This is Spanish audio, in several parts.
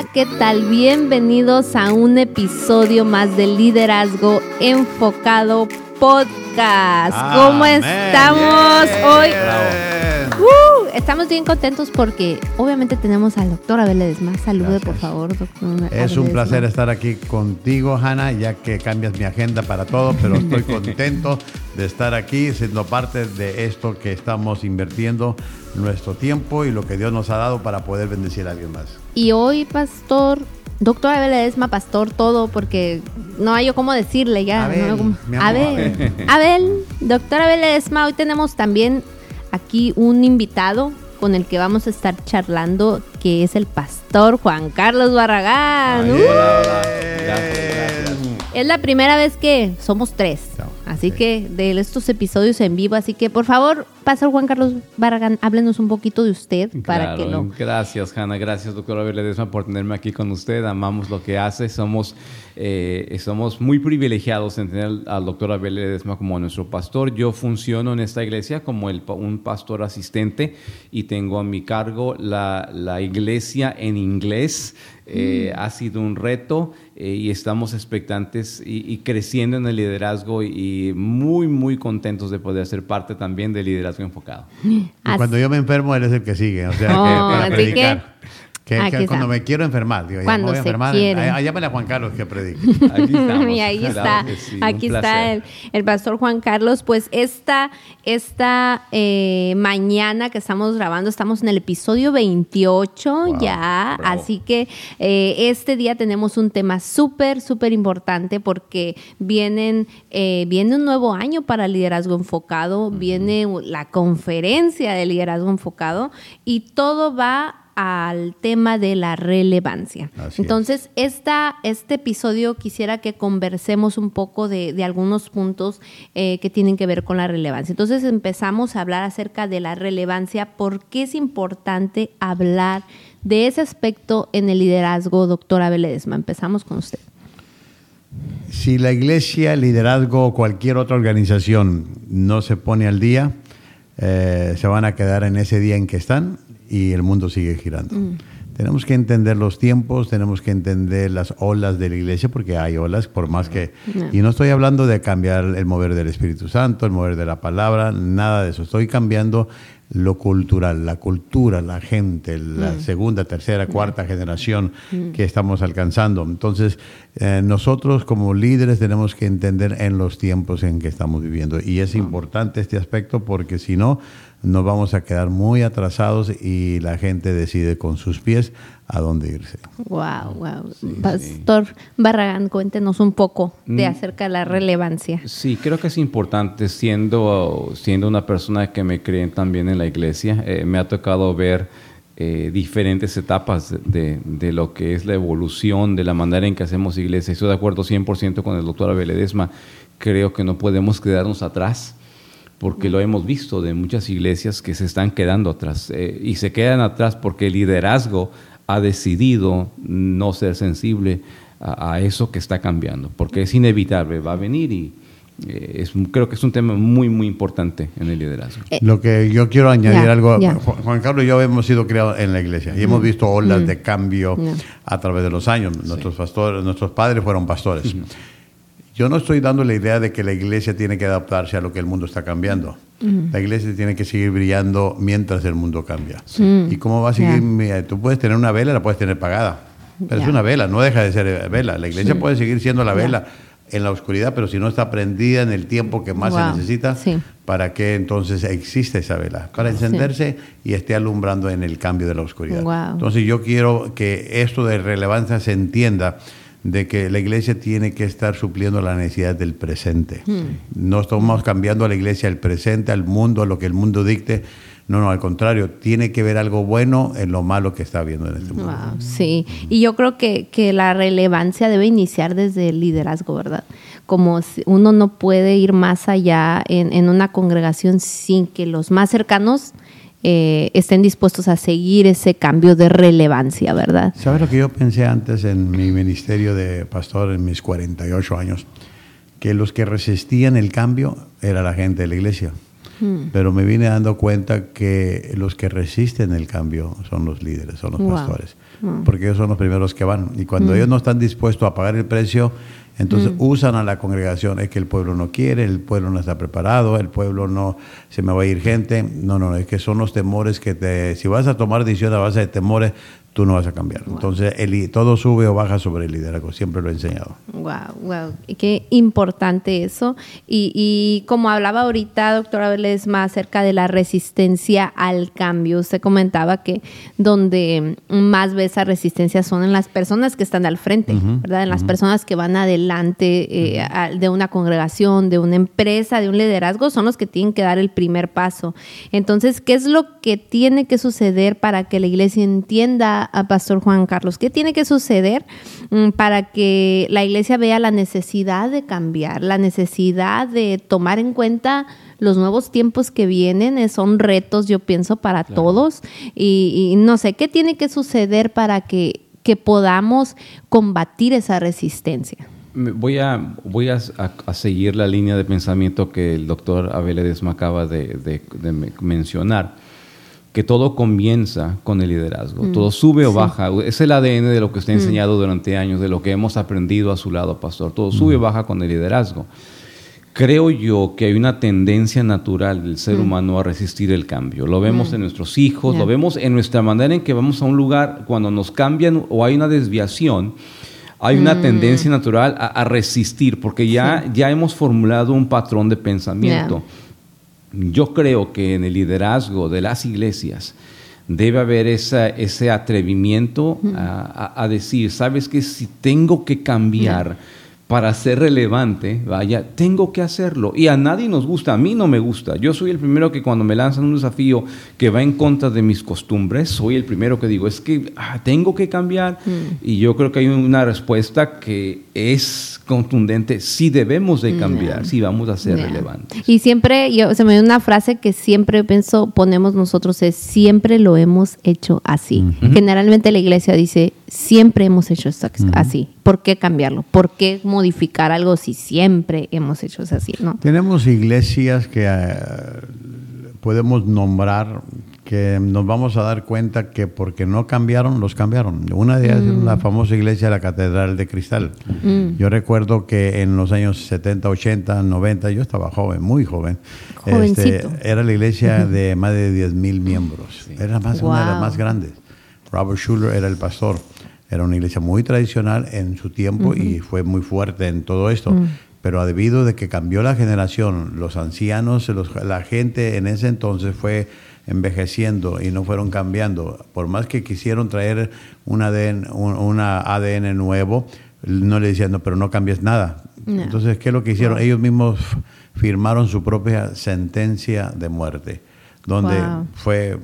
Hola, ¿qué tal? Bienvenidos a un episodio más de Liderazgo Enfocado Podcast. ¿Cómo estamos hoy? Uh, estamos bien contentos porque obviamente tenemos al doctor Abel Ledesma. Salude, por favor, doctor. Es Abel un Ledesma. placer estar aquí contigo, Hanna, ya que cambias mi agenda para todo, pero estoy contento de estar aquí, siendo parte de esto que estamos invirtiendo nuestro tiempo y lo que Dios nos ha dado para poder bendecir a alguien más. Y hoy, pastor, doctor Abel Ledesma, pastor, todo, porque no hay yo cómo decirle ya. Abel, no amor, Abel, Abel. Abel, doctor Abel Ledesma, hoy tenemos también aquí un invitado con el que vamos a estar charlando, que es el pastor Juan Carlos Barragán. Ay, ¡Uh! Hola, hola. Gracias, gracias. Es la primera vez que somos tres. No, Así sí. que de estos episodios en vivo. Así que por favor, Pastor Juan Carlos Barragán, háblenos un poquito de usted para que lo. Gracias, Hanna. Gracias, doctora Ledesma, por tenerme aquí con usted. Amamos lo que hace. Somos, eh, somos muy privilegiados en tener al doctor Abel Ledesma como nuestro pastor. Yo funciono en esta iglesia como el un pastor asistente y tengo a mi cargo la, la iglesia en inglés. Eh, Ha sido un reto eh, y estamos expectantes y, y creciendo en el liderazgo y, y muy, muy contentos de poder ser parte también del liderazgo enfocado. Y cuando yo me enfermo, él es el que sigue, o sea, Oh, que para así predicar. Que, aquí que cuando me quiero enfermar, digo, ya Cuando me voy a se enfermar, llámale a Juan Carlos que predique. Aquí estamos. y ahí Claro está, sí, aquí está el, el pastor Juan Carlos. Pues esta, esta eh, mañana que estamos grabando, estamos en el episodio 28 Wow, ya, bravo. así que eh, este día tenemos un tema súper, súper importante porque vienen, eh, viene un nuevo año para liderazgo enfocado, viene la conferencia de liderazgo enfocado y todo va al tema de la relevancia. Así es. Entonces, esta, este episodio quisiera que conversemos un poco de, de algunos puntos eh, que tienen que ver con la relevancia. Entonces, empezamos a hablar acerca de la relevancia, por qué es importante hablar de ese aspecto en el liderazgo, doctora Ledesma. Empezamos con usted. Si la iglesia, el liderazgo o cualquier otra organización no se pone al día, eh, se van a quedar en ese día en que están y el mundo sigue girando. Tenemos que entender los tiempos, tenemos que entender las olas de la iglesia, porque hay olas, por más que... No. Y no estoy hablando de cambiar el mover del Espíritu Santo, el mover de la palabra, nada de eso. Estoy cambiando lo cultural, la cultura, la gente, la segunda, tercera, cuarta generación que estamos alcanzando. Entonces, eh, nosotros como líderes tenemos que entender en los tiempos en que estamos viviendo. Y es importante este aspecto porque si no, nos vamos a quedar muy atrasados y la gente decide con sus pies a dónde irse. Wow, wow. Pastor Barragán, cuéntenos un poco de Mm. acerca de la relevancia. Sí, creo que es importante, siendo, siendo una persona que me creen también en la iglesia, eh, me ha tocado ver eh, diferentes etapas de, de lo que es la evolución, de la manera en que hacemos iglesia. Estoy de acuerdo 100% con el doctor Abel Ledesma. Creo que no podemos quedarnos atrás porque lo hemos visto de muchas iglesias que se están quedando atrás eh, y se quedan atrás porque el liderazgo ha decidido no ser sensible a, a eso que está cambiando, porque es inevitable, va a venir y eh, es, creo que es un tema muy, muy importante en el liderazgo. Eh, Lo que yo quiero añadir ya, algo. Ju- Juan Carlos y yo hemos sido criados en la iglesia y hemos visto olas de cambio Ya. a través de los años. Nuestros pastores, nuestros padres fueron pastores. Yo no estoy dando la idea de que la iglesia tiene que adaptarse a lo que el mundo está cambiando. La iglesia tiene que seguir brillando mientras el mundo cambia. ¿Y cómo va a seguir? Mira, Tú puedes tener una vela, la puedes tener pagada. Pero es una vela, no deja de ser eh, vela. La iglesia puede seguir siendo la vela en la oscuridad, pero si no está prendida en el tiempo que más Wow. se necesita, Sí. ¿para qué entonces existe esa vela? Para encenderse y esté alumbrando en el cambio de la oscuridad. Wow. Entonces yo quiero que esto de relevancia se entienda de que la iglesia tiene que estar supliendo la necesidad del presente. No estamos cambiando a la iglesia el presente, al mundo, a lo que el mundo dicte. No, no, al contrario, tiene que ver algo bueno en lo malo que está viendo en este mundo. Wow, sí. Y yo creo que, que la relevancia debe iniciar desde el liderazgo, ¿verdad? Como si uno no puede ir más allá en, en una congregación sin que los más cercanos eh, estén dispuestos a seguir ese cambio de relevancia, ¿verdad? ¿Sabes lo que yo pensé antes en mi ministerio de pastor en mis 48 años? Que los que resistían el cambio era la gente de la iglesia. mm. pero me vine dando cuenta que los que resisten el cambio son los líderes, son los pastores, porque ellos son los primeros que van. Y cuando ellos no están dispuestos a pagar el precio, entonces usan a la congregación, es que el pueblo no quiere, el pueblo no está preparado, el pueblo no, se me va a ir gente. No, no, es que son los temores que te, si vas a tomar decisiones a base de temores, tú no vas a cambiar. Entonces, el, todo sube o baja sobre el liderazgo, siempre lo he enseñado. Wow, wow, qué importante eso. Y, como hablaba ahorita, doctora más acerca de la resistencia al cambio, usted comentaba que donde más ve esa resistencia son en las personas que están al frente, ¿verdad? En las personas que van adelante eh, de una congregación, de una empresa, de un liderazgo, son los que tienen que dar el primer paso. Entonces, ¿qué es lo que tiene que suceder para que la iglesia entienda a Pastor Juan Carlos, ¿qué tiene que suceder mm, para que la iglesia vea la necesidad de cambiar, la necesidad de tomar en cuenta los nuevos tiempos que vienen? Eh, son retos, yo pienso, para todos. Y, no sé, ¿qué tiene que suceder para que, podamos combatir esa resistencia? Voy a, voy a, seguir la línea de pensamiento que el doctor Abel me acaba de mencionar que todo comienza con el liderazgo, mm, todo sube o baja, es el ADN de lo que usted ha mm. enseñado durante años, de lo que hemos aprendido a su lado, pastor, todo sube o mm. baja con el liderazgo. Creo yo que hay una tendencia natural del ser humano a resistir el cambio. Lo vemos en nuestros hijos, lo vemos en nuestra manera en que vamos a un lugar, cuando nos cambian o hay una desviación, hay una tendencia natural a, resistir, porque ya, ya hemos formulado un patrón de pensamiento yo creo que en el liderazgo de las iglesias debe haber ese atrevimiento a, decir, sabes que si tengo que cambiar, para ser relevante, vaya, tengo que hacerlo. Y a nadie nos gusta, a mí no me gusta. Yo soy el primero que cuando me lanzan un desafío que va en contra de mis costumbres, soy el primero que digo, es que ah, tengo que cambiar. Mm. Y yo creo que hay una respuesta que es contundente, sí debemos de cambiar, si vamos a ser relevantes. Y siempre, yo, se me dio una frase que siempre pienso, ponemos nosotros, es siempre lo hemos hecho así. Generalmente la iglesia dice, siempre hemos hecho esto así. ¿Por qué cambiarlo? ¿Por qué modificar algo si siempre hemos hecho eso así? ¿no? Tenemos iglesias que eh, podemos nombrar que nos vamos a dar cuenta que porque no cambiaron, los cambiaron. Una de ellas es la mm. famosa iglesia de la Catedral de Cristal. Mm. Yo recuerdo que en los años 70, 80, 90, yo estaba joven, muy joven. Este, era la iglesia de más de 10 mil miembros. Era más, una de las más grandes. Robert Schuller era el pastor. Era una iglesia muy tradicional en su tiempo y fue muy fuerte en todo esto. Mm. Pero debido de que cambió la generación, los ancianos, la gente en ese entonces fue envejeciendo y no fueron cambiando. Por más que quisieron traer un ADN, una ADN nuevo, no le decían, no, pero no cambies nada. Entonces, ¿qué es lo que hicieron? Ellos mismos firmaron su propia sentencia de muerte donde fue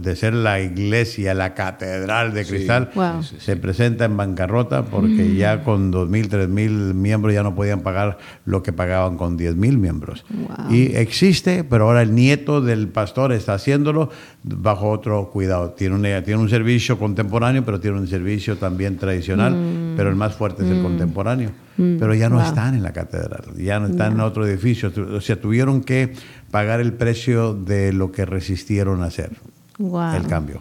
de ser la iglesia, la catedral de cristal, se presenta en bancarrota porque mm. ya con 2.000, 3.000 miembros ya no podían pagar lo que pagaban con 10.000 miembros. Y existe, pero ahora el nieto del pastor está haciéndolo bajo otro cuidado. Tiene un, tiene un servicio contemporáneo, pero tiene un servicio también tradicional, mm. pero el más fuerte es el mm. contemporáneo. Pero ya no están en la catedral, ya no están en otro edificio. O sea, tuvieron que pagar el precio de lo que resistieron a hacer. El cambio.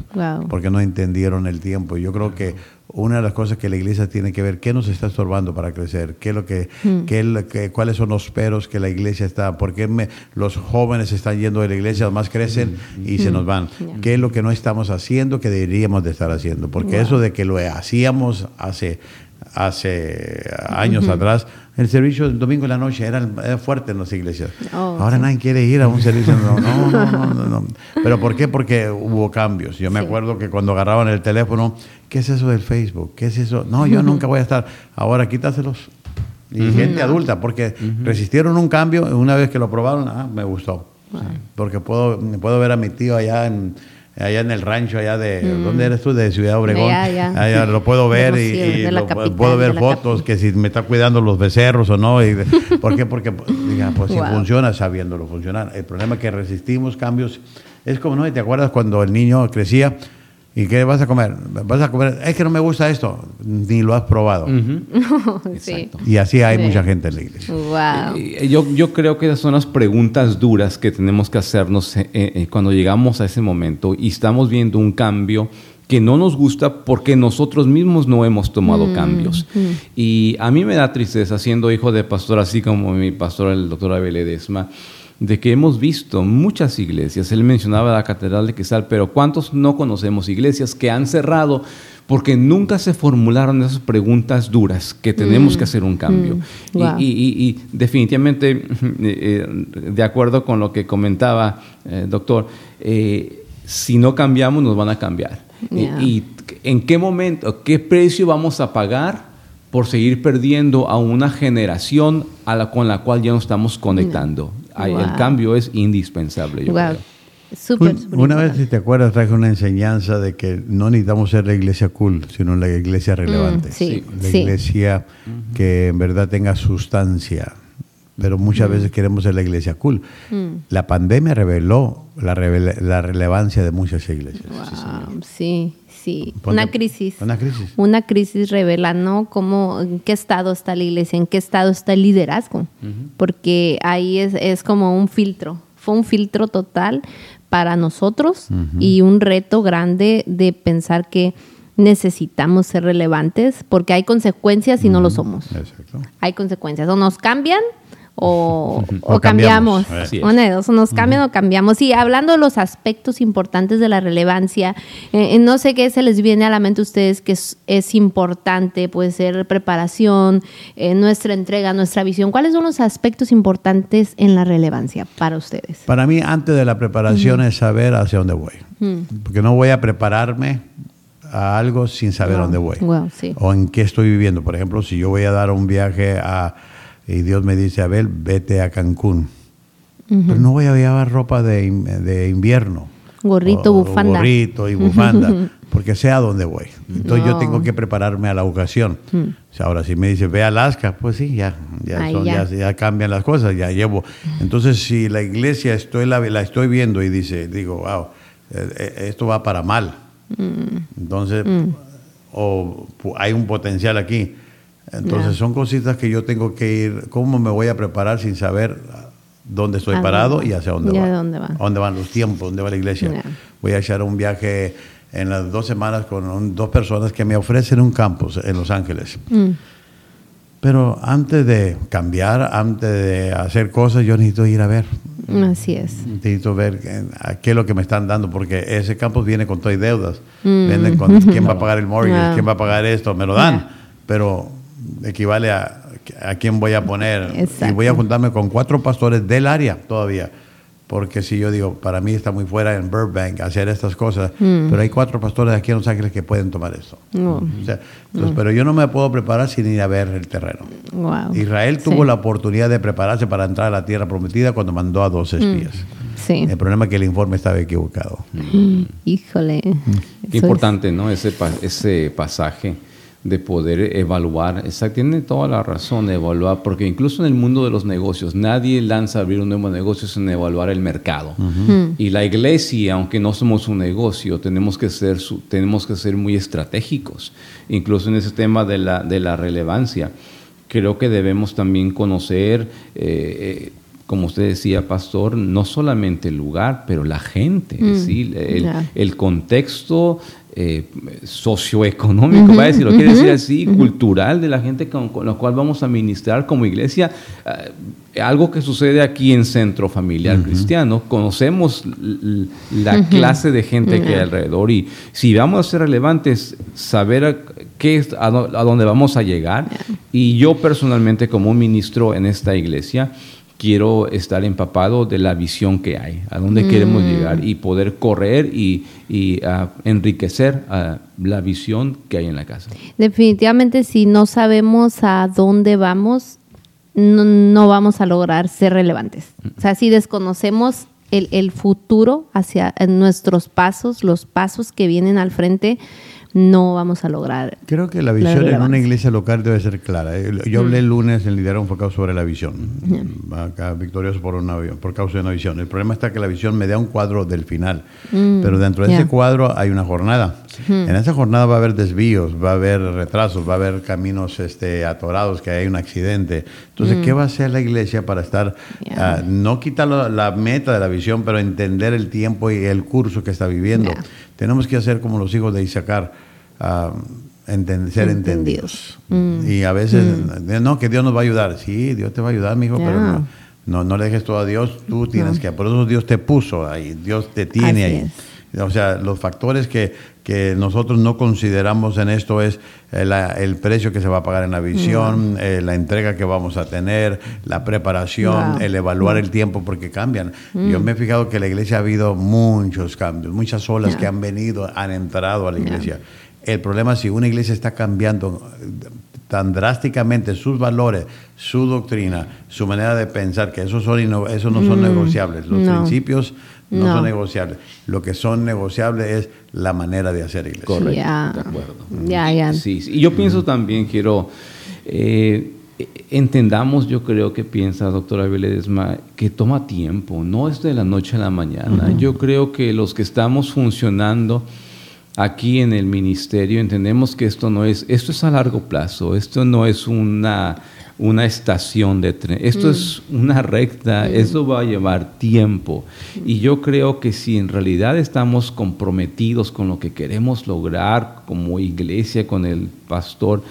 Porque no entendieron el tiempo. Yo creo que una de las cosas que la iglesia tiene que ver, ¿qué nos está estorbando para crecer? ¿Qué es lo que, hmm. qué, ¿Cuáles son los peros que la iglesia está? ¿Por qué los jóvenes están yendo de la iglesia, más crecen y se hmm. nos van? ¿Qué es lo que no estamos haciendo que deberíamos de estar haciendo? Porque eso de que lo hacíamos hace hace años atrás, el servicio del domingo en la noche era, fuerte en las iglesias. Oh, Ahora nadie quiere ir a un servicio. No, no, no, no, ¿Pero por qué? Porque hubo cambios. Yo me acuerdo que cuando agarraban el teléfono, ¿qué es eso del Facebook? ¿Qué es eso? No, yo nunca voy a estar. Ahora quítaselos. Y gente adulta, porque resistieron un cambio, una vez que lo probaron, ah, me gustó. Porque puedo, puedo ver a mi tío allá en allá en el rancho allá de mm. ¿dónde eres tú? de Ciudad Obregón. Allá, lo puedo ver y, puedo ver fotos que si me está cuidando los becerros o no y, ¿por qué? porque pues, pues si funciona sabiéndolo funcionar. El problema es que resistimos cambios. Es como no te acuerdas cuando el niño crecía ¿Y qué vas a comer? Vas a comer, es que no me gusta esto, ni lo has probado. sí. Y así hay Sí. mucha gente en la iglesia. Wow. Eh, Yo, yo creo que esas son las preguntas duras que tenemos que hacernos eh, eh, cuando llegamos a ese momento y estamos viendo un cambio que no nos gusta porque nosotros mismos no hemos tomado cambios. Y a mí me da tristeza, siendo hijo de pastor, así como mi pastor, el doctor Abel Ledesma, de que hemos visto muchas iglesias. Él mencionaba la Catedral de Quesal, pero ¿cuántos no conocemos iglesias que han cerrado porque nunca se formularon esas preguntas duras que tenemos que hacer un cambio? Y- Wow. y, y- y definitivamente, eh, eh, de acuerdo con lo que comentaba el doctor, eh, si no cambiamos nos van a cambiar. Y- Yeah. Y, en qué momento, qué precio vamos a pagar por seguir perdiendo a una generación a la, con la cual ya nos estamos conectando? El Wow. cambio es indispensable. yo Wow. creo. Una vez, si te acuerdas, traje una enseñanza de que no necesitamos ser la iglesia cool, sino la iglesia relevante. Mm, sí, La sí. iglesia que en verdad tenga sustancia. Pero muchas veces queremos ser la iglesia cool. Mm. La pandemia reveló la, revela- la relevancia de muchas iglesias. Wow, sí, sí. Una crisis. Una crisis. Una crisis revela, ¿no? Cómo, en qué estado está la iglesia, en qué estado está el liderazgo. Porque ahí es, es como un filtro. Fue un filtro total para nosotros y un reto grande de pensar que necesitamos ser relevantes porque hay consecuencias si no lo somos. Exacto. Hay consecuencias. O nos cambian o, O o cambiamos. cambiamos. Una de dos, nos cambian o cambiamos. Sí, hablando de los aspectos importantes de la relevancia, eh, eh, no sé qué se les viene a la mente a ustedes que es, es importante, puede ser preparación, eh, nuestra entrega, nuestra visión. ¿Cuáles son los aspectos importantes en la relevancia para ustedes? Para mí, antes de la preparación es saber hacia dónde voy. Porque no voy a prepararme a algo sin saber dónde voy. Wow, sí. O en qué estoy viviendo. Por ejemplo, si yo voy a dar un viaje a, y Dios me dice, Abel, vete a Cancún. Pero no voy a llevar ropa de, de invierno. Gorrito, O- o bufanda. Gorrito y bufanda. porque sé a dónde voy. Entonces yo tengo que prepararme a la ocasión. O sea, ahora, si me dice, ve a Alaska, pues sí, ya, ya, Ahí son- ya. ya- ya cambian las cosas, ya llevo. Entonces, si la iglesia estoy la, la estoy viendo y dice, digo, wow, eh, eh, esto va para mal. Entonces, o pu- hay un potencial aquí. Entonces, son cositas que yo tengo que ir, ¿cómo me voy a preparar sin saber dónde estoy ¿A parado y hacia dónde Y va? dónde va. ¿A dónde van los tiempos? ¿Dónde va la iglesia? Voy a echar un viaje en las dos semanas con un- dos personas que me ofrecen un campus en Los Ángeles. Mm. Pero antes de cambiar, antes de hacer cosas, yo necesito ir a ver. Así es. Necesito ver a qué es lo que me están dando, porque ese campus viene con todas deudas. Vienen con quién va a pagar el mortgage, Mm. Wow. quién va a pagar esto, me lo dan, pero equivale a, a quién voy a poner. Y voy a juntarme con cuatro pastores del área todavía. Porque si yo digo, para mí está muy fuera en Burbank hacer estas cosas, pero hay cuatro pastores aquí en Los Ángeles que pueden tomar esto. Mm. No. O sea, entonces, Pero yo no me puedo preparar sin ir a ver el terreno. Wow. Israel tuvo Sí. la oportunidad de prepararse para entrar a la tierra prometida cuando mandó a dos espías. Sí. El problema es que el informe estaba equivocado. Híjole. Qué Eso es- importante, ¿no? Ese, pa- ese pasaje de poder evaluar. Exacto, tiene toda la razón de evaluar, porque incluso en el mundo de los negocios, nadie lanza a abrir un nuevo negocio sin evaluar el mercado. Y la iglesia, aunque no somos un negocio, tenemos que ser, su- tenemos que ser muy estratégicos, incluso en ese tema de la, de la relevancia. Creo que debemos también conocer, eh, eh, como usted decía, pastor, no solamente el lugar, pero la gente, es decir, el, ya. el contexto eh, socioeconómico, vaya, si lo quiere decir así, cultural de la gente con, con la cual vamos a ministrar como iglesia. eh, algo que sucede aquí en Centro Familiar Cristiano, conocemos la clase de gente que hay alrededor y si vamos a ser relevantes, saber a, qué es, a, a dónde vamos a llegar. Y yo personalmente como ministro en esta iglesia, quiero estar empapado de la visión que hay, a dónde queremos llegar y poder correr y, y, ah, enriquecer la visión que hay en la casa. Definitivamente si no sabemos a dónde vamos, no, no vamos a lograr ser relevantes. O sea, si desconocemos el, el futuro hacia nuestros pasos, los pasos que vienen al frente, no vamos a lograr. Creo que la visión en una iglesia local debe ser clara. Eh, yo hablé el lunes en Liderazgo enfocado sobre la visión. Acá victorioso por, una, por causa de una visión. El problema está que la visión me da un cuadro del final, mm, pero dentro de ese cuadro hay una jornada. En esa jornada va a haber desvíos, va a haber retrasos, va a haber caminos este, atorados, que hay un accidente. Entonces, ¿qué mm. va a hacer la iglesia para estar, ah, no quitar la meta de la visión, pero entender el tiempo y el curso que está viviendo? Tenemos que hacer como los hijos de Isaacar a ser entendidos. Mm. Y a veces, mm. no, que Dios nos va a ayudar. Sí, Dios te va a ayudar, mi hijo, pero no, no, le dejes todo a Dios, tú tienes que, por eso Dios te puso ahí, Dios te tiene ahí. O sea, los factores que, que, nosotros no consideramos en esto es el, el, precio que se va a pagar en la visión, eh, la entrega que vamos a tener, la preparación, el evaluar el tiempo, porque cambian. Yo me he fijado que la iglesia ha habido muchos cambios, muchas olas que han venido, han entrado a la iglesia. El problema es si una iglesia está cambiando tan drásticamente sus valores, su doctrina, su manera de pensar, que esos, son esos no son mm, negociables. Los principios no, son negociables. Lo que son negociables es la manera de hacer iglesia. Correcto, de acuerdo. Ya, ya. Sí, Y yo pienso también, quiero... Eh, entendamos, yo creo que piensa, doctora Beledesma, que toma tiempo, no es de la noche a la mañana. Yo creo que los que estamos funcionando aquí en el ministerio entendemos que esto no es, esto es a largo plazo, esto no es una, una estación de tren, esto es mm. una recta, mm. eso va a llevar tiempo. Y yo creo que si en realidad estamos comprometidos con lo que queremos lograr como iglesia, con el pastor,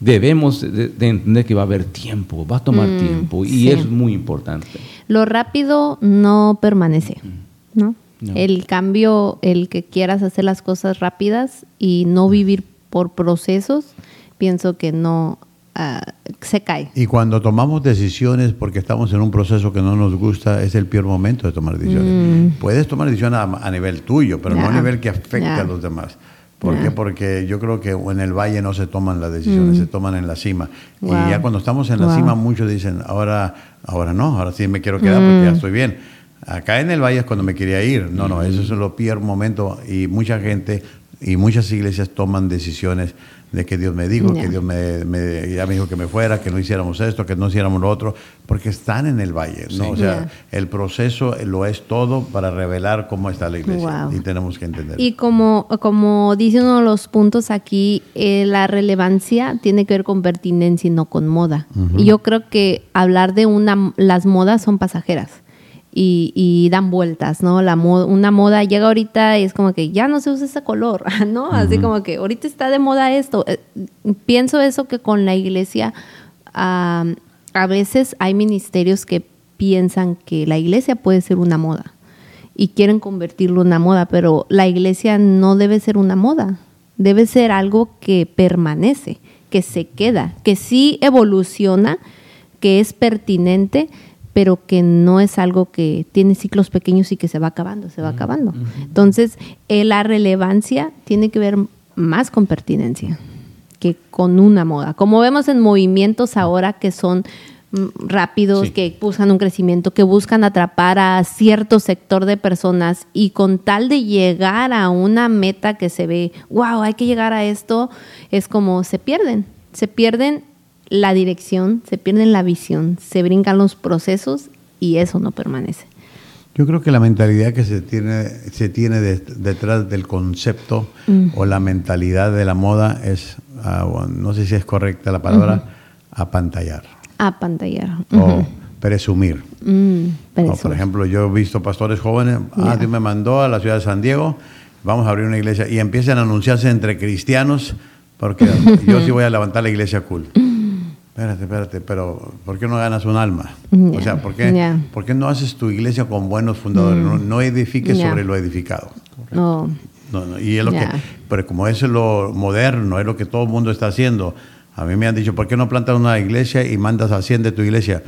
debemos de, entender que va a haber tiempo, va a tomar mm, tiempo y es muy importante. Lo rápido no permanece, ¿no? El cambio, el que quieras hacer las cosas rápidas y no vivir por procesos, pienso que no ah, se cae. Y cuando tomamos decisiones porque estamos en un proceso que no nos gusta, es el peor momento de tomar decisiones. Mm. Puedes tomar decisiones a, nivel tuyo, pero no a nivel que afecte a los demás. ¿Por qué? Porque yo creo que en el valle no se toman las decisiones, mm. se toman en la cima. Y ya cuando estamos en la cima, muchos dicen, ahora, ahora no, ahora sí me quiero quedar porque ya mm. estoy bien. Acá en el Valle es cuando me quería ir. No, no, eso es lo peor momento y mucha gente y muchas iglesias toman decisiones de que Dios me dijo, que Dios me, ya me dijo que me fuera, que no hiciéramos esto, que no hiciéramos lo otro, porque están en el valle, ¿no? O sea, el proceso lo es todo para revelar cómo está la iglesia y tenemos que entender. Y como, como dice uno de los puntos aquí, eh, la relevancia tiene que ver con pertinencia y no con moda. Y yo creo que hablar de una, las modas son pasajeras y, dan vueltas, ¿no? La una moda llega ahorita y es como que ya no se usa ese color, ¿no? Así como que ahorita está de moda esto. Eh, pienso eso que con la iglesia a veces hay ministerios que piensan que la iglesia puede ser una moda y quieren convertirlo en una moda, pero la iglesia no debe ser una moda, debe ser algo que permanece, que se queda, que sí evoluciona, que es pertinente, pero que no es algo que tiene ciclos pequeños y que se va acabando, se va acabando. Entonces, eh, la relevancia tiene que ver más con pertinencia que con una moda. Como vemos en movimientos ahora que son mm, rápidos, que buscan un crecimiento, que buscan atrapar a cierto sector de personas y con tal de llegar a una meta que se ve, wow, hay que llegar a esto, es como se pierden, se pierden la dirección, se pierde la visión, se brincan los procesos y eso no permanece. Yo creo que la mentalidad que se tiene, se tiene detrás del concepto mm. o la mentalidad de la moda es, ah, no sé si es correcta la palabra, apantallar. Apantallar. O presumir. Mm, por ejemplo, yo he visto pastores jóvenes, ah, Dios me mandó a la ciudad de San Diego, vamos a abrir una iglesia, y empiezan a anunciarse entre cristianos, porque yo sí voy a levantar la iglesia cool. Espérate, espérate, pero ¿por qué no ganas un alma? O sea, ¿por qué, ¿por qué, no haces tu iglesia con buenos fundadores? No, edifiques sobre lo edificado. No. No, Y es lo que, pero como eso es lo moderno, es lo que todo el mundo está haciendo. A mí me han dicho, ¿por qué no plantas una iglesia y mandas a 100 de tu iglesia?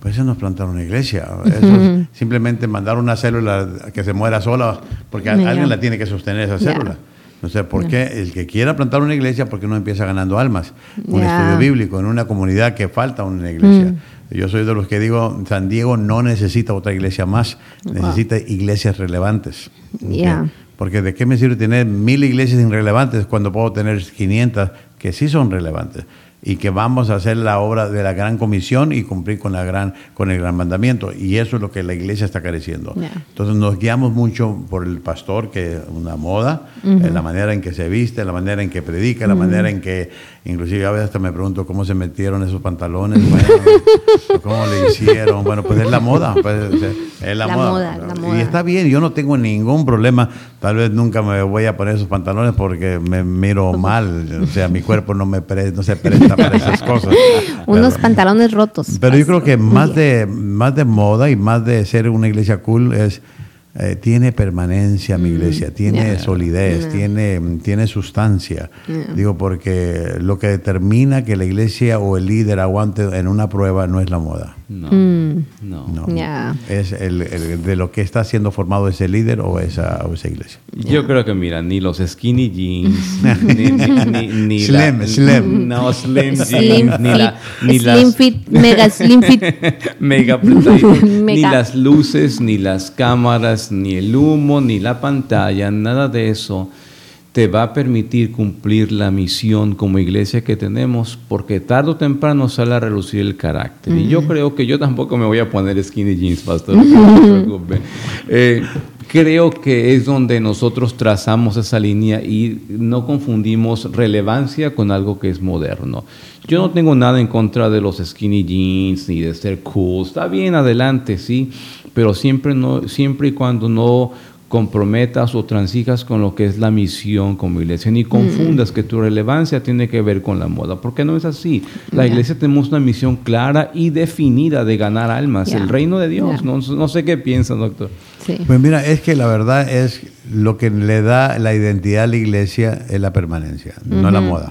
Pues eso no es plantar una iglesia. Eso es simplemente mandar una célula que se muera sola, porque alguien la tiene que sostener esa célula. No sé por qué el que quiera plantar una iglesia, ¿por qué no empieza ganando almas? Un estudio bíblico en una comunidad que falta una iglesia. Mm. Yo soy de los que digo, San Diego no necesita otra iglesia más, necesita iglesias relevantes. Porque de qué me sirve tener mil iglesias irrelevantes cuando puedo tener 500 que sí son relevantes y que vamos a hacer la obra de la gran comisión y cumplir con la gran con el gran mandamiento. Y eso es lo que la iglesia está careciendo. Yeah. entonces nos guiamos mucho por el pastor que es una moda en la manera en que se viste la manera en que predica la manera en que inclusive a veces hasta me pregunto cómo se metieron esos pantalones bueno, cómo le hicieron bueno pues es la moda pues, es la, La moda, moda, la moda. y está bien yo no tengo ningún problema tal vez nunca me voy a poner esos pantalones porque me miro mal o sea mi cuerpo no me pre- no se presta para esas cosas Unos Pero- pantalones rotos. pero yo creo que más de, más de moda y más de ser una iglesia cool es eh, tiene permanencia mi iglesia, tiene yeah. solidez, Yeah. tiene, tiene sustancia. Yeah. Digo, porque lo que determina que la iglesia o el líder aguante en una prueba no es la moda. No, Mm. no. No. Ya. Es el, el- de lo que está siendo formado ese líder o esa, o esa iglesia. Yo creo que, mira, ni los skinny jeans, ni, ni, ni, ni Slim, slim. No, slim jeans, Slim ni, la, fit, ni slim las... fit, mega slim fit. Mega. Ni las luces, ni las cámaras, ni el humo, ni la pantalla, nada de eso te va a permitir cumplir la misión como iglesia que tenemos, porque tarde o temprano sale a relucir el carácter. Y yo creo que yo tampoco me voy a poner skinny jeans, pastor, no se preocupe. Eh, creo que es donde nosotros trazamos esa línea y no confundimos relevancia con algo que es moderno. Yo no tengo nada en contra de los skinny jeans ni de ser cool. Está bien, adelante, sí, pero siempre, no, siempre y cuando no comprometas o transijas con lo que es la misión como iglesia, ni confundas que tu relevancia tiene que ver con la moda, porque no es así. La iglesia tenemos una misión clara y definida de ganar almas, el reino de Dios. No, no sé qué piensan, doctor. Sí. Pues mira, es que la verdad es lo que le da la identidad a la iglesia es la permanencia, no la moda.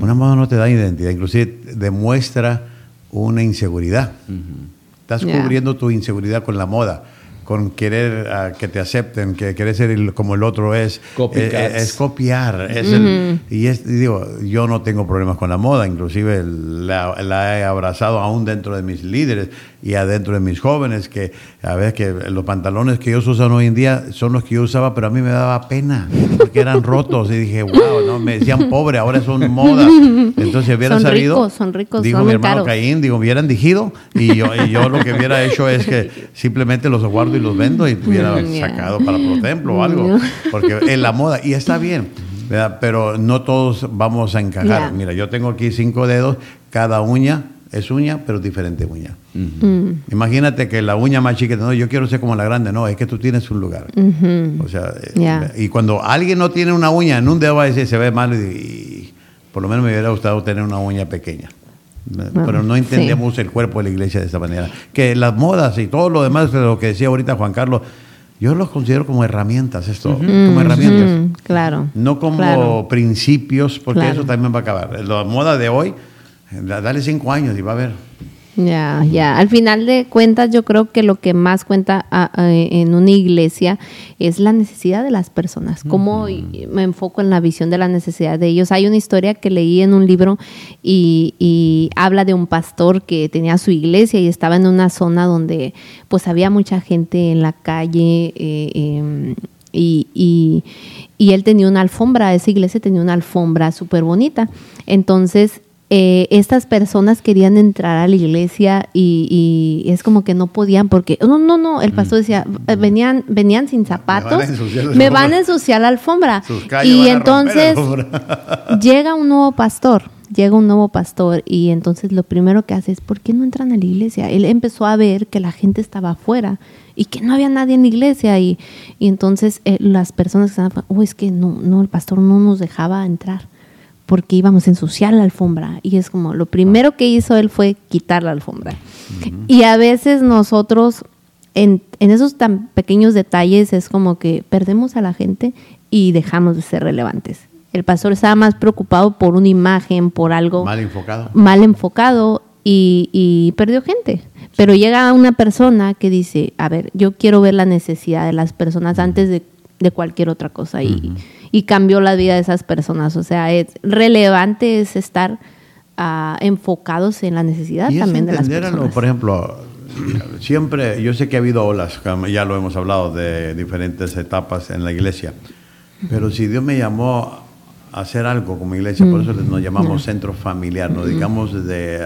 Una moda no te da identidad, inclusive demuestra una inseguridad. Estás cubriendo tu inseguridad con la moda, con querer ah, que te acepten, que querer ser el- como el otro es. Copycats. Eh, Es, copiar. es el- y es, digo, yo no tengo problemas con la moda, inclusive la, la he abrazado aún dentro de mis líderes y adentro de mis jóvenes, que a ver que los pantalones que ellos usan hoy en día son los que yo usaba, pero a mí me daba pena, porque eran rotos y dije, wow, no, me decían pobre, ahora son moda. Entonces hubiera Son sabido, ricos, son ricos, dijo son mi hermano caros. Caín, digo, hubieran digido y yo, y yo lo que hubiera hecho es que simplemente los guardo y los vendo y hubiera Mm, yeah. sacado para Pro Templo o algo, porque es la moda y está bien, ¿verdad? pero no todos vamos a encajar. Yeah. Mira, yo tengo aquí cinco dedos, cada uña es uña, pero diferente uña. Mm. Imagínate que la uña más chiquita, no, yo quiero ser como la grande, no, es que tú tienes un lugar. O sea, eh, y cuando alguien no tiene una uña en un dedo va a decir, se ve mal y, y por lo menos me hubiera gustado tener una uña pequeña. Pero no sí. entendemos el cuerpo de la iglesia de esta manera. Que las modas y todo lo demás, de lo que decía ahorita Juan Carlos, yo los considero como herramientas, esto, como herramientas. Claro. No como Claro. principios, porque Claro. eso también va a acabar. La moda de hoy, dale cinco años y va a ver. Ya, ya. Al final de cuentas, yo creo que lo que más cuenta a- a- en una iglesia es la necesidad de las personas. Cómo y- me enfoco en la visión de la necesidad de ellos. Hay una historia que leí en un libro y, y habla de un pastor que tenía su iglesia y estaba en una zona donde pues había mucha gente en la calle. eh, em, y, y, y él tenía una alfombra, esa iglesia tenía una alfombra súper bonita. Entonces, eh, estas personas querían entrar a la iglesia y, y es como que no podían porque, no, no, no, el pastor decía, eh, venían, venían sin zapatos, van a ensuciar la me alfombra. van a ensuciar la alfombra. Y entonces alfombra. llega un nuevo pastor, llega un nuevo pastor y entonces lo primero que hace es, ¿por qué no entran a la iglesia? Él empezó a ver que la gente estaba afuera y que no había nadie en la iglesia y, y entonces eh, las personas que estaban oh, es que no, no, el pastor no nos dejaba entrar porque íbamos a ensuciar la alfombra y es como lo primero que hizo él fue quitar la alfombra. Y a veces nosotros en, en esos tan pequeños detalles es como que perdemos a la gente y dejamos de ser relevantes. El pastor estaba más preocupado por una imagen, por algo Mal enfocado. mal enfocado y, y perdió gente. Pero llega una persona que dice, a ver, yo quiero ver la necesidad de las personas antes de, de cualquier otra cosa y, y cambió la vida de esas personas. O sea, es relevante es estar ah, enfocados en la necesidad Y también de las lo- personas. por ejemplo, siempre, yo sé que ha habido olas, ya lo hemos hablado, de diferentes etapas en la iglesia, pero si Dios me llamó a hacer algo como iglesia, por eso nos llamamos centro familiar, nos dedicamos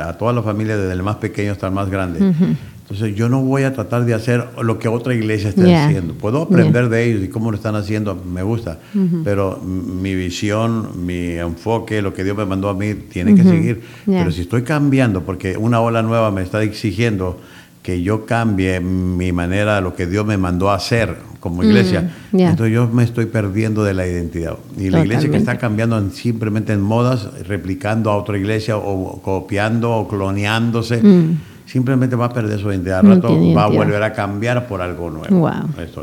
a toda la familia, desde el más pequeño hasta el más grande. Entonces yo no voy a tratar de hacer lo que otra iglesia esté haciendo. Puedo aprender de ellos y cómo lo están haciendo, me gusta. Pero mi visión, mi enfoque, lo que Dios me mandó a mí, tiene que seguir. Pero si estoy cambiando, porque una ola nueva me está exigiendo que yo cambie mi manera, lo que Dios me mandó a hacer como iglesia, entonces yo me estoy perdiendo de la identidad. Y la iglesia que está cambiando simplemente en modas, replicando a otra iglesia o copiando o cloneándose. Simplemente va a perder su identidad. Al rato va a volver a cambiar por algo nuevo.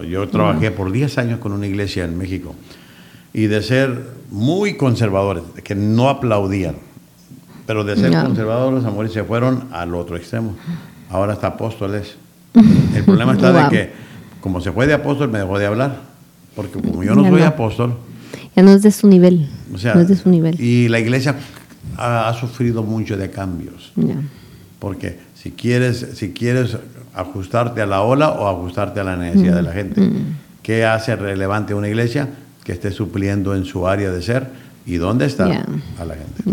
Yo trabajé por 10 años con una iglesia en México y de ser muy conservadores, que no aplaudían, pero de ser conservadores, amores, se fueron al otro extremo. Ahora está apóstoles. El problema está de que, como se fue de apóstol, me dejó de hablar. Porque como yo no soy apóstol. Ya no es de su nivel. no es de su nivel. Y la iglesia ha, sufrido mucho de cambios. Porque si quieres, si quieres ajustarte a la ola o ajustarte a la necesidad de la gente. Mm. ¿Qué hace relevante una iglesia? Que esté supliendo en su área de ser y dónde está a la gente.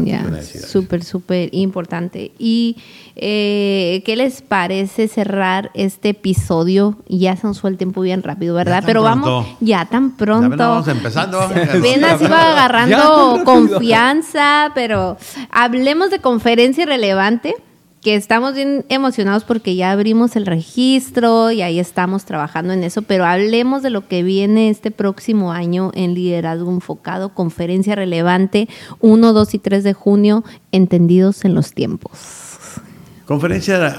Súper, súper importante. ¿Y eh, qué les parece cerrar este episodio? Ya se nos fue el tiempo bien rápido, ¿verdad? Pero vamos, ya tan pronto. Ya vamos empezando. Apenas iba agarrando confianza, pero hablemos de conferencia relevante que estamos bien emocionados porque ya abrimos el registro y ahí estamos trabajando en eso, pero hablemos de lo que viene este próximo año en Liderazgo Enfocado, conferencia relevante 1, 2 y 3 de junio, entendidos en los tiempos. Conferencia,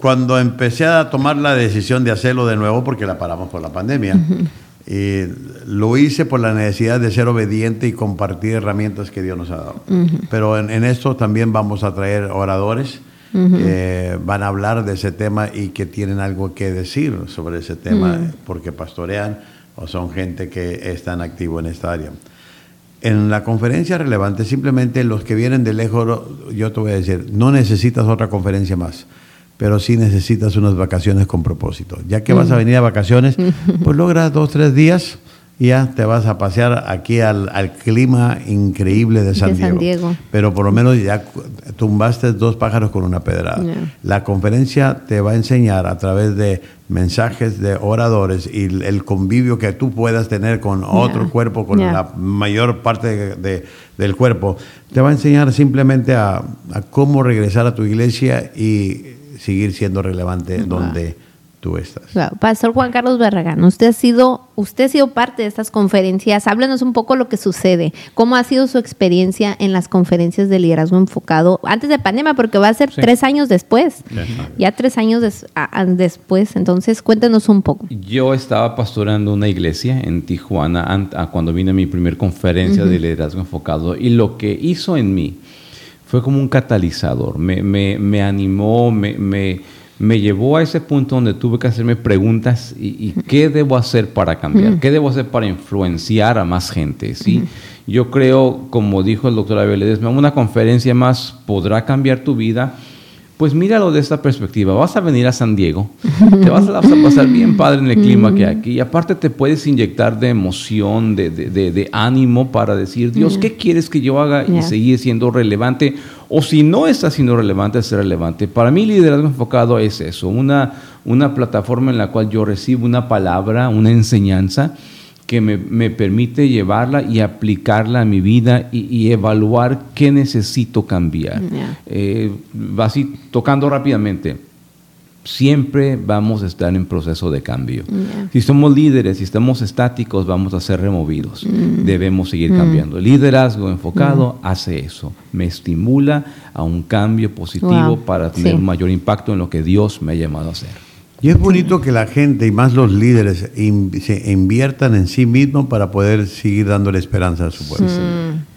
cuando empecé a tomar la decisión de hacerlo de nuevo, porque la paramos por la pandemia, y lo hice por la necesidad de ser obediente y compartir herramientas que Dios nos ha dado. Pero en, esto también vamos a traer oradores. que van a hablar de ese tema y que tienen algo que decir sobre ese tema porque pastorean o son gente que están activo en esta área. En la conferencia relevante, simplemente los que vienen de lejos, yo te voy a decir, no necesitas otra conferencia más pero sí necesitas unas vacaciones con propósito. Ya que vas a venir a vacaciones, pues logra dos, tres días y ya te vas a pasear aquí al, clima increíble de, San, Diego. Pero por lo menos ya tumbaste dos pájaros con una pedrada. La conferencia te va a enseñar a través de mensajes de oradores y el convivio que tú puedas tener con otro cuerpo, con la mayor parte del cuerpo, te va a enseñar simplemente a, a cómo regresar a tu iglesia y seguir siendo relevante donde tú estás. Pastor Juan Carlos Barragán, usted ha sido, usted ha sido parte de estas conferencias. Háblenos un poco lo que sucede. ¿Cómo ha sido su experiencia en las conferencias de liderazgo enfocado antes de pandemia? Porque va a ser tres años después. Ya tres años después. Entonces, cuéntenos un poco. Yo estaba pastorando una iglesia en Tijuana cuando vine a mi primer conferencia de liderazgo enfocado y lo que hizo en mí fue como un catalizador, me, me, me animó, me, me, llevó a ese punto donde tuve que hacerme preguntas y, qué debo hacer para cambiar, qué debo hacer para influenciar a más gente, ¿sí? Yo creo, como dijo el doctor Abel Ledesma, una conferencia más podrá cambiar tu vida, pues míralo de esta perspectiva. Vas a venir a San Diego, te vas a, pasar bien padre en el clima que hay aquí. Y aparte te puedes inyectar de emoción, de, de, de, ánimo para decir, Dios, ¿qué quieres que yo haga? Y seguir siendo relevante. O si no está siendo relevante, ser relevante. Para mí liderazgo enfocado es eso, una, una plataforma en la cual yo recibo una palabra, una enseñanza que me, permite llevarla y aplicarla a mi vida y, evaluar qué necesito cambiar. Eh, así, tocando rápidamente, siempre vamos a estar en proceso de cambio. Si somos líderes, si estamos estáticos, vamos a ser removidos. Mm. Debemos seguir mm. cambiando. El liderazgo enfocado mm. hace eso, me estimula a un cambio positivo para tener un mayor impacto en lo que Dios me ha llamado a hacer. Y es bonito que la gente y más los líderes se inviertan en sí mismos para poder seguir dándole esperanza a su pueblo.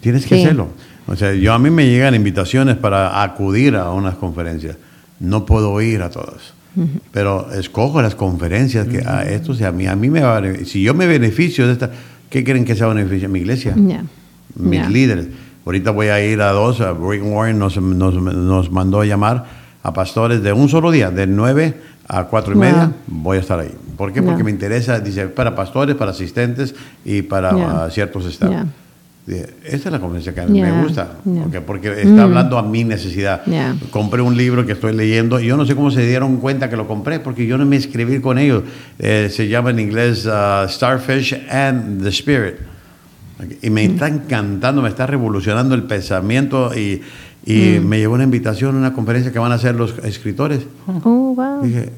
Tienes que hacerlo. O sea, yo a mí me llegan invitaciones para acudir a unas conferencias. No puedo ir a todas. Pero escojo las conferencias que a esto, sea, a mí, a mí me va a Si yo me beneficio de esta, ¿qué creen que sea beneficio? Mi iglesia, mis líderes. Ahorita voy a ir a dos. Rick Warren nos, nos, nos mandó a llamar a pastores de un solo día, de 9 a 4 y Wow. media, voy a estar ahí. ¿Por qué? Ya. Porque me interesa, dice, para pastores, para asistentes y para Ya. ah, ciertos estados. Dije, Esta es la conferencia que a mí Ya. me gusta, porque, porque está hablando a mi necesidad. Compré un libro que estoy leyendo y yo no sé cómo se dieron cuenta que lo compré, porque yo no me escribí con ellos. Eh, se llama en inglés ah, Starfish and the Spirit. Y me está encantando, me está revolucionando el pensamiento y, y me llegó una invitación a una conferencia que van a hacer los escritores. Oh, wow. Dije,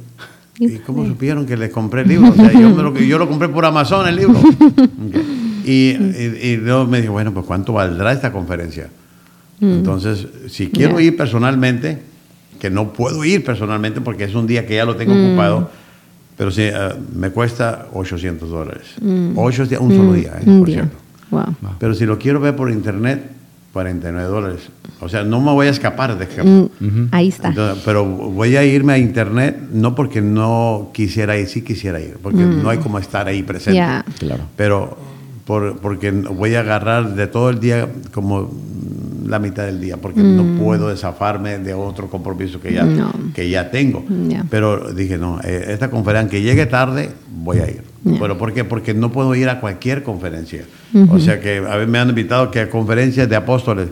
¿y cómo supieron que les compré el libro? O sea, yo, me lo, yo lo compré por Amazon el libro. Y, y, y luego me dije, bueno, pues ¿cuánto valdrá esta conferencia? Entonces, si quiero ir personalmente, que no puedo ir personalmente porque es un día que ya lo tengo ocupado, pero sí, eh, me cuesta 800 dólares. Ocho días, un solo día, eh, Un por día. cierto. Wow. Pero si lo quiero ver por internet, 49 dólares. O sea, no me voy a escapar de que... Mm, Ahí está. Entonces, pero voy a irme a internet no porque no quisiera ir, sí quisiera ir, porque no hay como estar ahí presente. Mm. Claro. Pero por- porque voy a agarrar de todo el día como la mitad del día, porque no puedo desafarme de otro compromiso que ya, Mm. No. que ya tengo. Ya. Pero dije, no, eh, esta conferencia, que llegue tarde, voy a ir. Ya. ¿Pero por qué? Porque no puedo ir a cualquier conferencia. O sea que a veces me han invitado que a conferencias de apóstoles.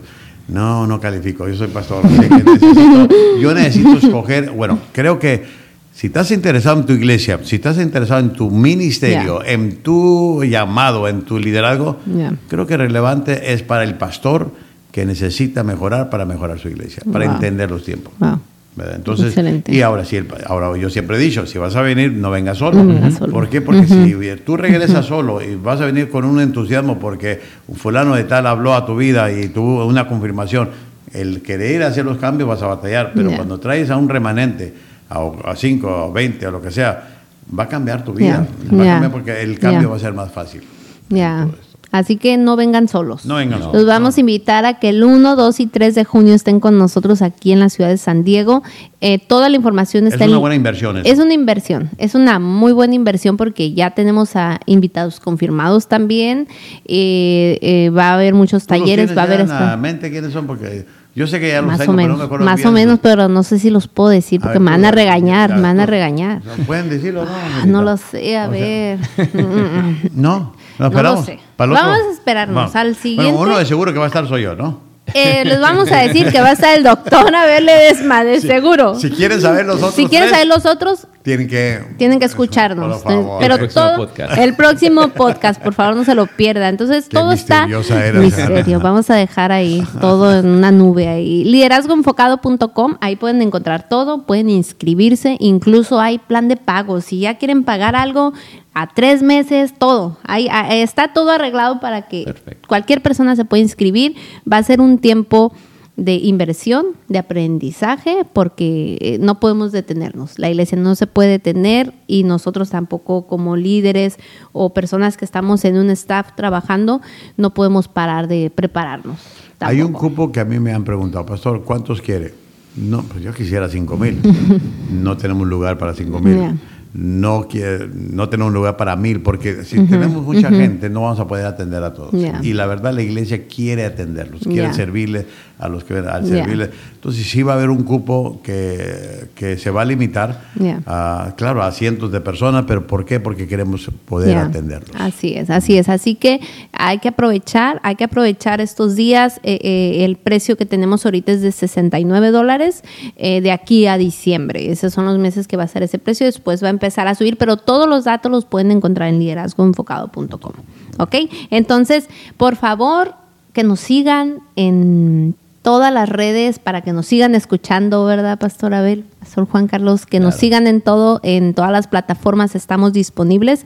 No, no califico, yo soy pastor. así que necesito- yo necesito escoger, bueno, creo que si estás interesado en tu iglesia, si estás interesado en tu ministerio, en tu llamado, en tu liderazgo, Ya. creo que relevante es para el pastor que necesita mejorar para mejorar su iglesia, para Wow. entender los tiempos. Wow. ¿verdad? Entonces, Excelente. y ahora sí, el- ahora yo siempre he dicho, si vas a venir, no vengas solo. No solo. ¿Por qué? Porque si tú regresas solo y vas a venir con un entusiasmo porque un fulano de tal habló a tu vida y tuvo una confirmación, el querer hacer los cambios vas a batallar, pero cuando traes a un remanente, a 5, a 20, a lo que sea, va a cambiar tu vida. Va a cambiar porque el cambio va a ser más fácil. Ya. Así que no vengan solos. No vengan Los solos, vamos no. a invitar a que el 1, 2 y 3 de junio estén con nosotros aquí en la ciudad de San Diego. Eh, toda la información Es está una en- buena inversión eso. Es una inversión, es una muy buena inversión porque ya tenemos a invitados confirmados también. Eh, eh, va a haber muchos ¿Tú los talleres, va a haber la mente quiénes son? Porque yo sé que ya los más tengo, o pero menos, no me acuerdo más bien. o menos, pero no sé si los puedo decir porque ver, me van a regañar, ya, me van a regañar. ¿No ¿Pueden decirlo? No, Ah, no lo sé, a O ver. Mm, mm, No, No lo esperamos. lo sé. Para el otro. Vamos a esperarnos al siguiente. Bueno, uno de seguro que va a estar soy yo, ¿no? Eh, les vamos a decir que va a estar el doctor a verle desmadre, seguro. Si quieren saber los otros Si quieren saber los otros, tienen que tienen que escucharnos. Por favor. Pero El próximo todo podcast. el próximo podcast, por favor, no se lo pierda. Entonces, Qué todo está misteriosa eres, misterio. Ana. Vamos a dejar ahí todo en una nube ahí. Liderazgoenfocado.com, ahí pueden encontrar todo, pueden inscribirse, incluso hay plan de pago. Si ya quieren pagar algo a tres meses, todo. Ahí ah, está todo arreglado para que Perfecto. cualquier persona se pueda inscribir. Va a ser un tiempo de inversión, de aprendizaje, porque eh, no podemos detenernos. La iglesia no se puede detener y nosotros tampoco como líderes o personas que estamos en un staff trabajando, no podemos parar de prepararnos. Hay un cupo que a mí me han preguntado, pastor, ¿cuántos quiere? No, pues yo quisiera cinco mil. no tenemos lugar para cinco mil. Ya. No, quiere- no tenemos lugar para mil, porque si tenemos mucha gente no vamos a poder atender a todos. Y la verdad la iglesia quiere atenderlos, quiere Ya. servirle a los que al Ya. servirle. Entonces sí va a haber un cupo que, que se va a limitar, a, claro, a cientos de personas, pero ¿por qué? Porque queremos poder atenderlos. Así es, así es. Así que hay que aprovechar, hay que aprovechar estos días. Eh, eh, el precio que tenemos ahorita es de 69 dólares eh, de aquí a diciembre. Esos son los meses que va a ser ese precio. Después va a empezar a subir, pero todos los datos los pueden encontrar en liderazgoenfocado.com. ¿Ok? Entonces, por favor, que nos sigan en todas las redes para que nos sigan escuchando, ¿verdad, Pastor Abel? Pastor Juan Carlos, que nos sigan en todo, en todas las plataformas estamos disponibles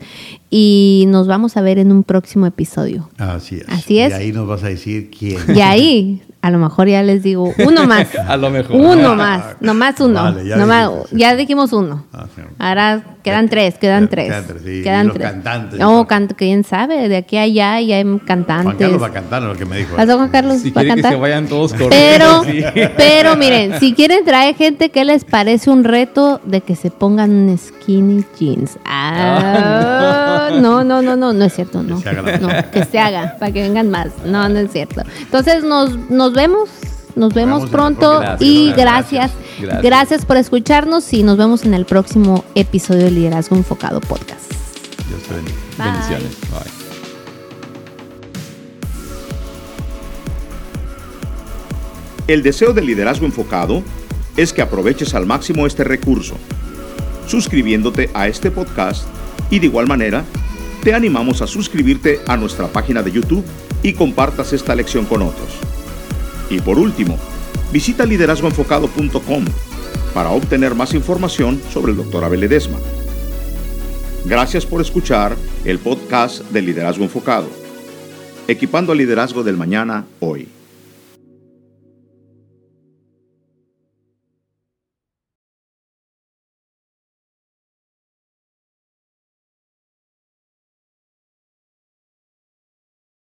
y nos vamos a ver en un próximo episodio. Así es. Así es. Y ahí nos vas a decir quién. Y ahí, a lo mejor ya les digo, uno más. A lo mejor. Uno más, nomás uno. Vale, ya Nomás- dijiste, sí. ya dijimos uno. Ah, sí. Ahora quedan tres, quedan Ya, tres. quedan tres, sí. Quedan Y los tres. cantantes, No, can- quién sabe, de aquí a allá ya hay Juan cantantes. Carlos va a cantar lo que me dijo. Pastor Juan Carlos Si va a que se vayan todos corriendo. Pero, sí. pero miren, si quieren traer gente, ¿qué les parece un reto de que se pongan un skinny jeans? Ah, no, no, no, no, no es cierto, no. Que se haga No, que se haga, para que vengan más. No, no es cierto. Entonces nos, nos vemos nos vemos vemos en la pronto y Gracias. gracias, Gracias. gracias por escucharnos y nos vemos en el próximo episodio de Liderazgo Enfocado Podcast. Dios te bendiga. Bye. Bendiciones. Bye. El deseo de liderazgo enfocado es que aproveches al máximo este recurso, suscribiéndote a este podcast y de igual manera te animamos a suscribirte a nuestra página de YouTube y compartas esta lección con otros. Y por último, visita liderazgoenfocado.com para obtener más información sobre el Dr. Abel Ledesma. Gracias por escuchar el podcast de Liderazgo Enfocado, equipando al liderazgo del mañana hoy.